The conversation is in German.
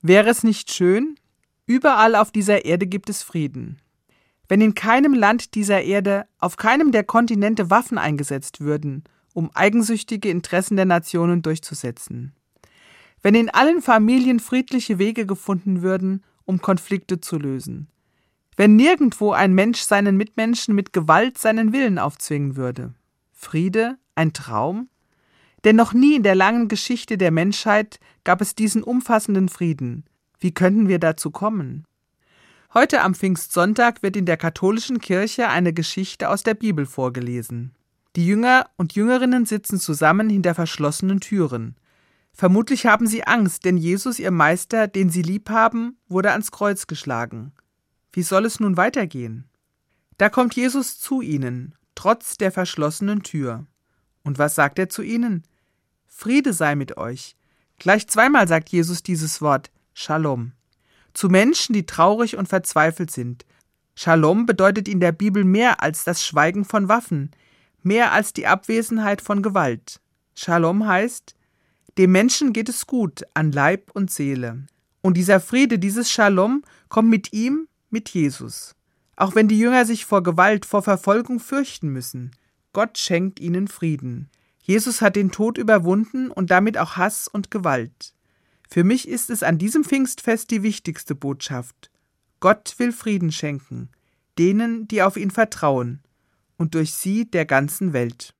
Wäre es nicht schön? Überall auf dieser Erde gibt es Frieden. Wenn in keinem Land dieser Erde, auf keinem der Kontinente Waffen eingesetzt würden, um eigensüchtige Interessen der Nationen durchzusetzen. Wenn in allen Familien friedliche Wege gefunden würden, um Konflikte zu lösen. Wenn nirgendwo ein Mensch seinen Mitmenschen mit Gewalt seinen Willen aufzwingen würde. Friede, ein Traum? Denn noch nie in der langen Geschichte der Menschheit gab es diesen umfassenden Frieden. Wie könnten wir dazu kommen? Heute am Pfingstsonntag wird in der katholischen Kirche eine Geschichte aus der Bibel vorgelesen. Die Jünger und Jüngerinnen sitzen zusammen hinter verschlossenen Türen. Vermutlich haben sie Angst, denn Jesus, ihr Meister, den sie lieb haben, wurde ans Kreuz geschlagen. Wie soll es nun weitergehen? Da kommt Jesus zu ihnen, trotz der verschlossenen Tür. Und was sagt er zu ihnen? Friede sei mit euch. Gleich zweimal sagt Jesus dieses Wort, Shalom zu Menschen, die traurig und verzweifelt sind. Shalom bedeutet in der Bibel mehr als das Schweigen von Waffen, mehr als die Abwesenheit von Gewalt. Shalom heißt, dem Menschen geht es gut an Leib und Seele. Und dieser Friede, dieses Shalom kommt mit ihm, mit Jesus. Auch wenn die Jünger sich vor Gewalt, vor Verfolgung fürchten müssen, Gott schenkt ihnen Frieden. Jesus hat den Tod überwunden und damit auch Hass und Gewalt. Für mich ist es an diesem Pfingstfest die wichtigste Botschaft. Gott will Frieden schenken, denen, die auf ihn vertrauen, und durch sie der ganzen Welt.